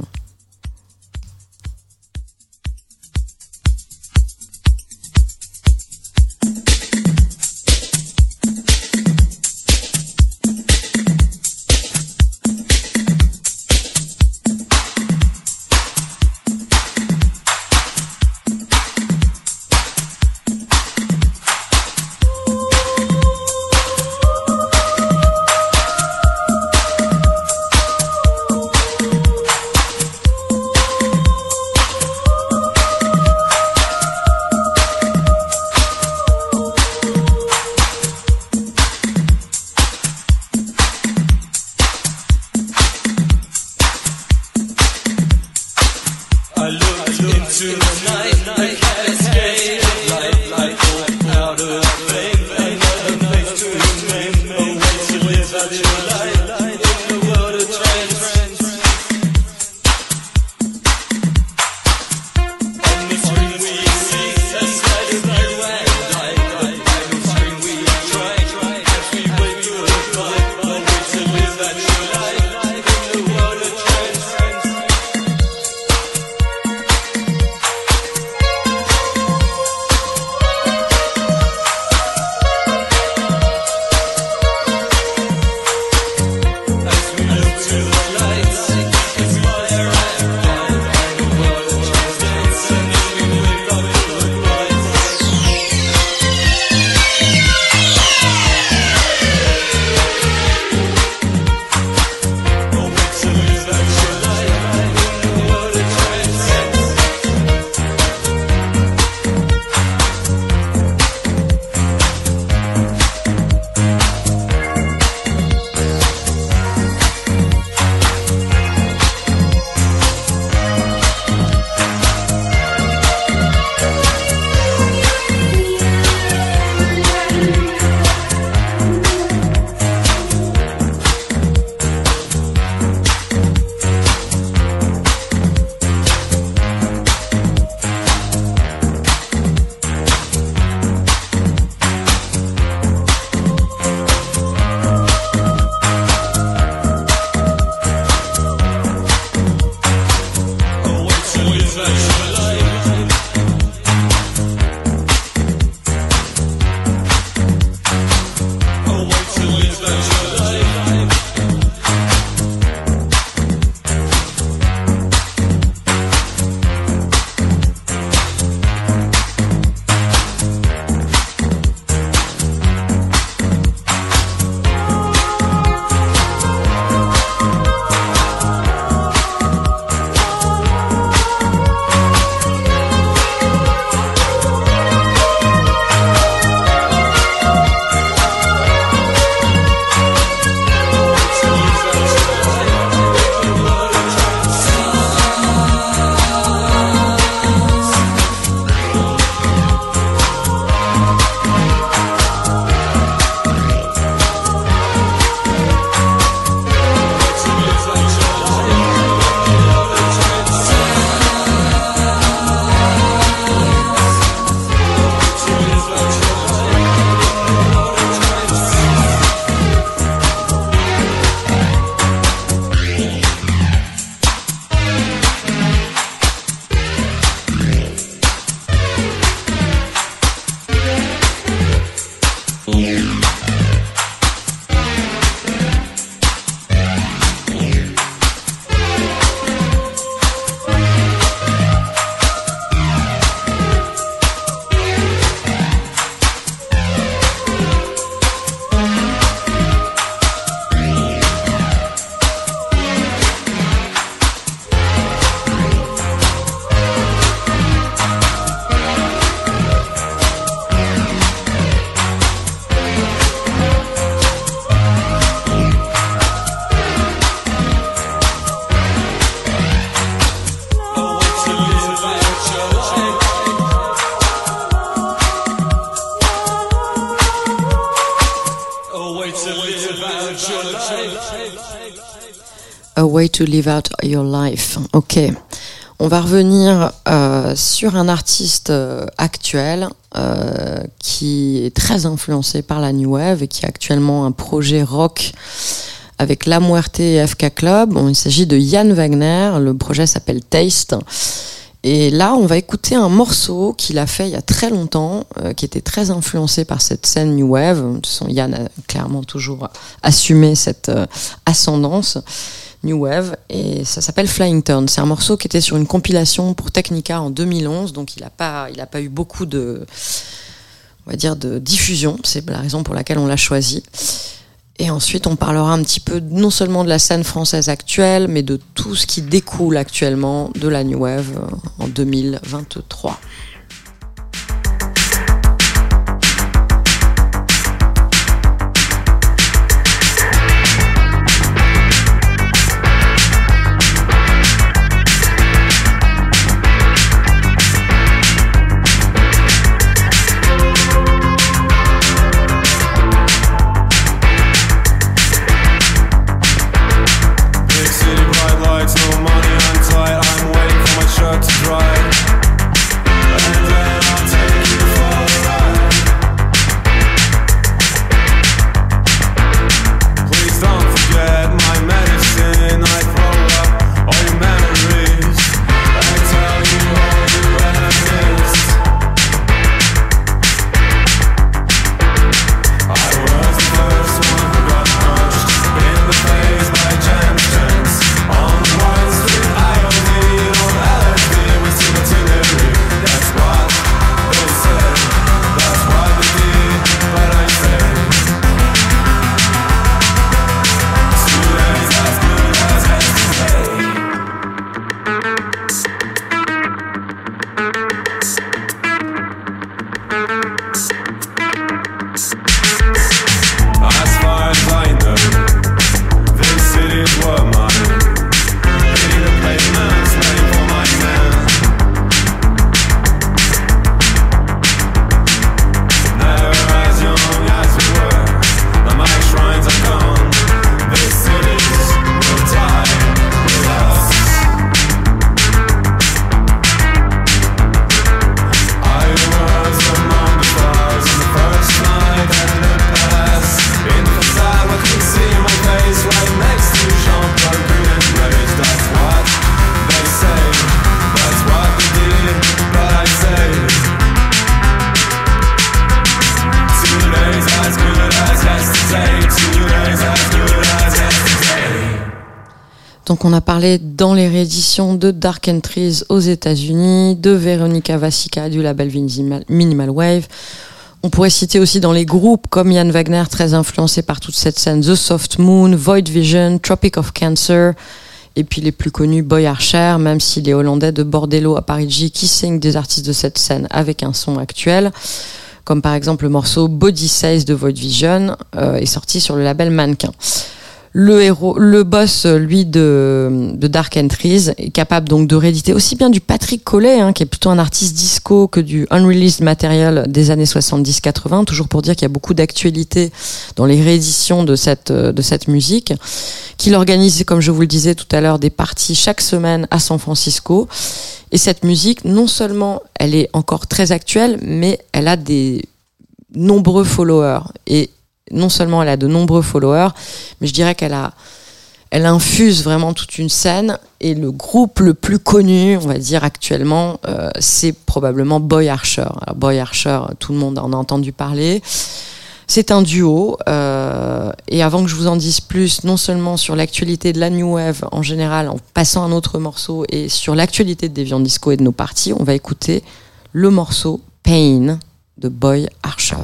Speaker 3: To Live Out Your Life. Ok. On va revenir euh, sur un artiste euh, actuel euh, qui est très influencé par la New Wave et qui a actuellement un projet rock avec La Muerte et FK Club. Bon, il s'agit de Yann Wagner. Le projet s'appelle Taste. Et là, on va écouter un morceau qu'il a fait il y a très longtemps, qui était très influencé par cette scène New Wave. De toute façon, Yann a clairement toujours assumé cette ascendance New Wave. Et ça s'appelle Flying Turn. C'est un morceau qui était sur une compilation pour Technica en 2011. Donc, il n'a pas, eu beaucoup de diffusion. C'est la raison pour laquelle on l'a choisi. Et ensuite, on parlera un petit peu non seulement de la scène française actuelle, mais de tout ce qui découle actuellement de la New Wave euh, en 2023. De Dark Entries aux États-Unis, de Veronica Vasica du label Minimal, Minimal Wave. On pourrait citer aussi dans les groupes comme Yann Wagner, très influencé par toute cette scène, The Soft Moon, Void Vision, Tropic of Cancer, et puis les plus connus Boy Archer, même si les Hollandais de Bordello à Parigi qui signent des artistes de cette scène avec un son actuel, comme par exemple le morceau Body Size de Void Vision euh, est sorti sur le label Mannequin. Le héros, le boss, lui, de, de Dark Entries, est capable donc de rééditer aussi bien du Patrick Collet, hein, qui est plutôt un artiste disco, que du unreleased material des années 70-80. Toujours pour dire qu'il y a beaucoup d'actualité dans les rééditions de cette, euh, de cette musique. Qu'il organise, comme je vous le disais tout à l'heure, des parties chaque semaine à San Francisco. Et cette musique, non seulement elle est encore très actuelle, mais elle a des nombreux followers. Et non seulement elle a de nombreux followers, mais je dirais qu'elle a, elle infuse vraiment toute une scène. Et le groupe le plus connu, on va dire actuellement, euh, c'est probablement Boy Archer. Alors Boy Archer, tout le monde en a entendu parler. C'est un duo. euh, et avant que je vous en dise plus, non seulement sur l'actualité de la New Wave en général, en passant un autre morceau, et sur l'actualité de Deviant Disco et de nos parties, on va écouter le morceau Pain de Boy Archer.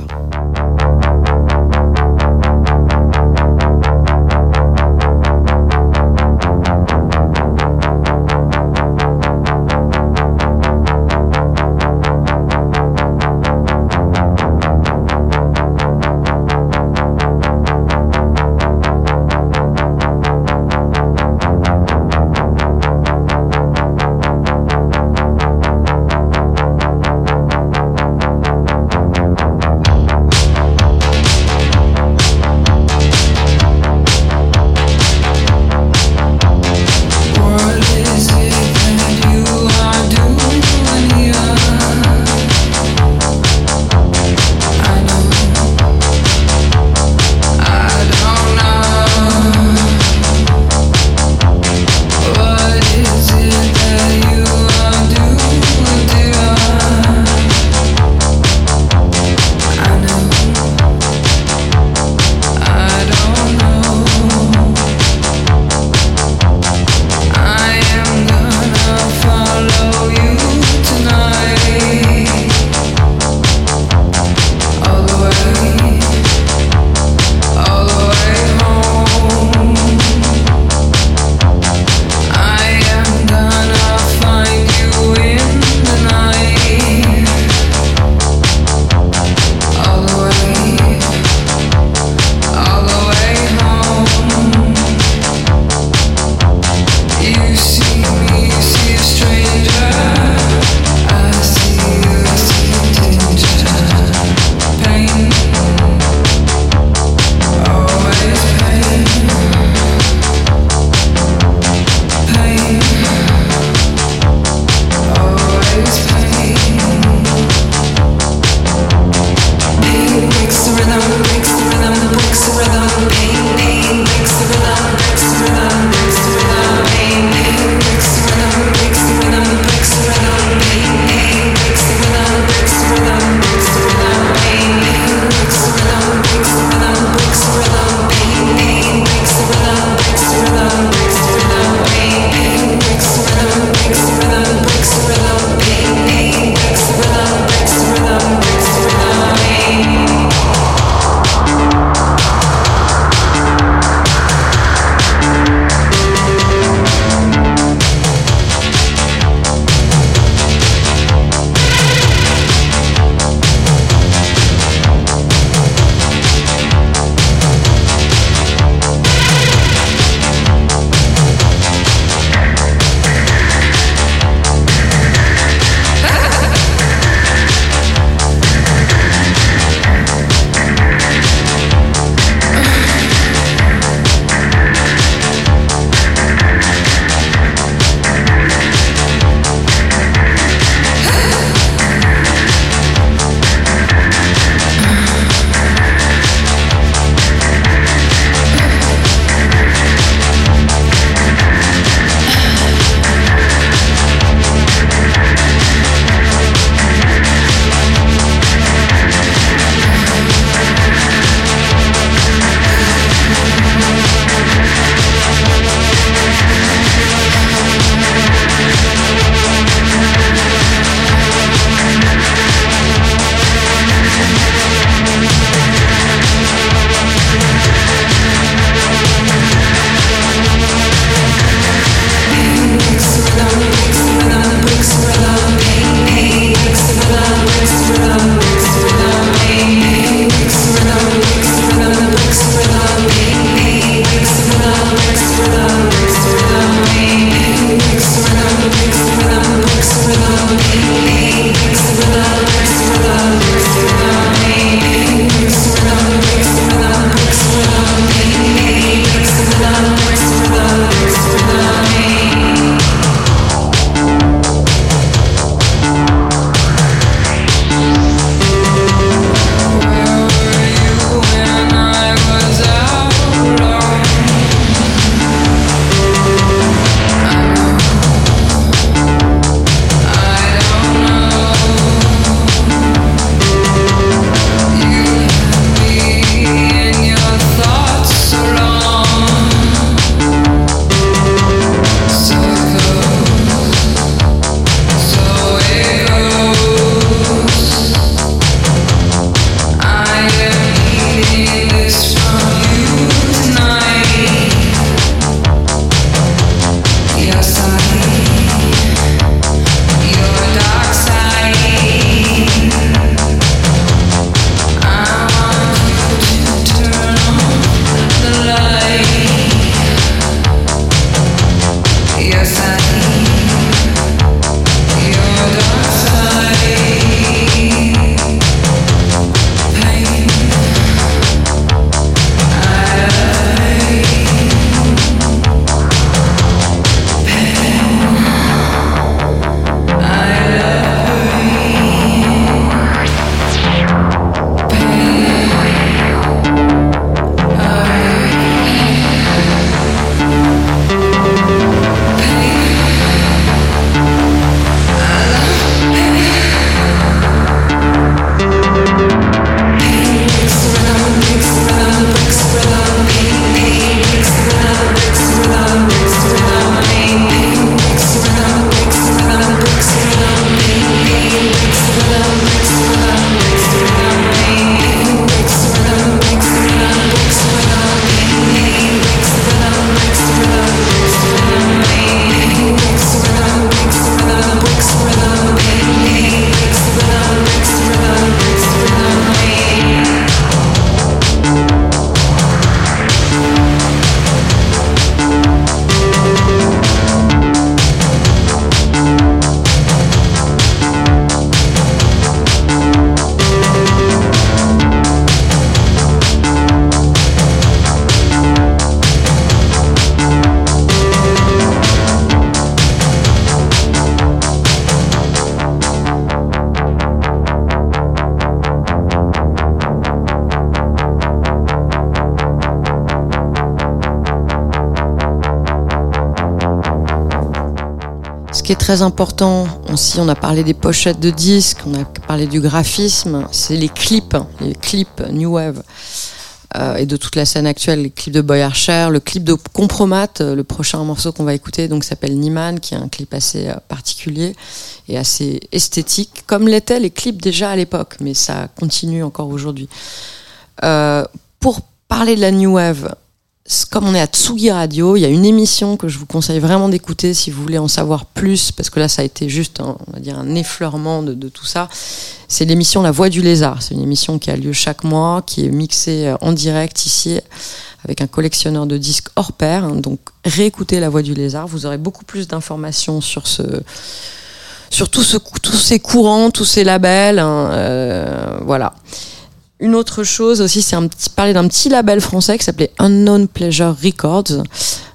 Speaker 3: Très important aussi, on a parlé des pochettes de disques, on a parlé du graphisme, c'est les clips, les clips New Wave euh, et de toute la scène actuelle, les clips de Boy Archer, le clip de Compromat, euh, le prochain morceau qu'on va écouter, donc s'appelle Niman, qui est un clip assez euh, particulier et assez esthétique, comme l'étaient les clips déjà à l'époque, mais ça continue encore aujourd'hui. Pour parler de la New Wave, comme on est à Tsugi Radio, il y a une émission que je vous conseille vraiment d'écouter si vous voulez en savoir plus, parce que là, ça a été juste, un, effleurement de, tout ça. C'est l'émission La Voix du Lézard. C'est une émission qui a lieu chaque mois, qui est mixée euh, en direct ici avec un collectionneur de disques hors pair. Donc, réécoutez La Voix du Lézard. Vous aurez beaucoup plus d'informations sur tous ces courants, tous ces labels. hein, euh, voilà. Une autre chose aussi, c'est parler d'un petit label français qui s'appelait Unknown Pleasure Records,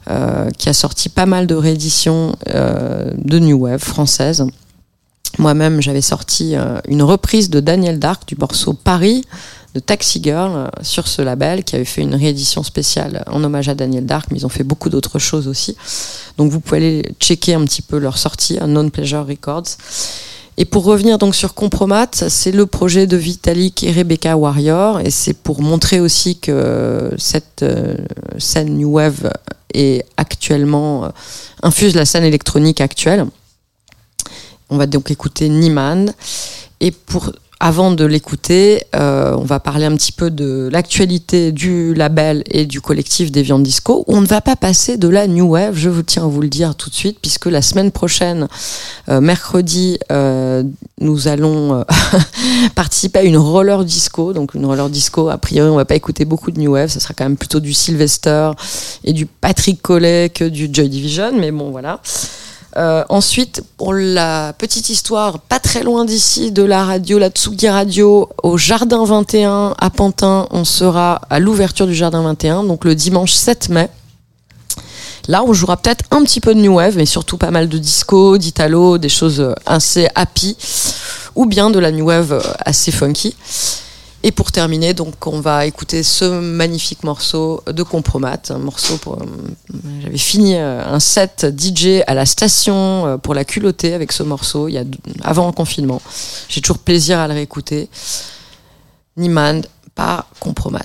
Speaker 3: euh, qui a sorti pas mal de rééditions euh, de New Wave françaises. Moi-même, j'avais sorti euh, une reprise de Daniel Dark du morceau Paris de Taxi Girl sur ce label qui avait fait une réédition spéciale en hommage à Daniel Dark, mais ils ont fait beaucoup d'autres choses aussi. Donc vous pouvez aller checker un petit peu leur sortie, Unknown Pleasure Records. Et pour revenir donc sur Compromat, c'est le projet de Vitalik et Rebecca Warrior, et c'est pour montrer aussi que cette euh, scène New Wave est actuellement euh, infuse la scène électronique actuelle. On va donc écouter Niman, et pour avant de l'écouter, euh, on va parler un petit peu de l'actualité du label et du collectif des Viandes Disco. On ne va pas passer de la New Wave, je vous tiens à vous le dire tout de suite, puisque la semaine prochaine, euh, mercredi, euh, nous allons (laughs) participer à une roller disco. Donc une roller disco, a priori, on va pas écouter beaucoup de New Wave, ça sera quand même plutôt du Sylvester et du Patrick Collet que du Joy Division, mais bon voilà. Euh, ensuite, pour la petite histoire, pas très loin d'ici, de la radio, la Tsugi Radio, au Jardin 21 à Pantin, on sera à l'ouverture du Jardin 21, donc le dimanche 7 mai. Là, on jouera peut-être un petit peu de New Wave, mais surtout pas mal de disco, d'italo, des choses euh, assez happy, ou bien de la New Wave euh, assez funky. Et pour terminer, donc, on va écouter ce magnifique morceau de Compromat, un morceau pour. euh, J'avais fini euh, un set DJ à la station euh, pour la culotter avec ce morceau il y a avant le confinement. J'ai toujours plaisir à le réécouter. Niemand par Compromat.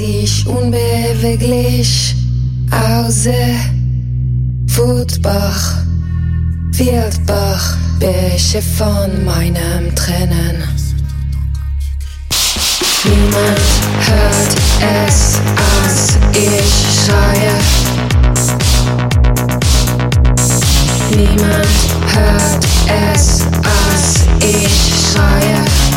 Speaker 5: sich unbeweglich außer Wutbach, Wildbach, Bäche von meinem Tränen. Niemand hört es, als ich schreie. Niemand hört es, als ich schreie.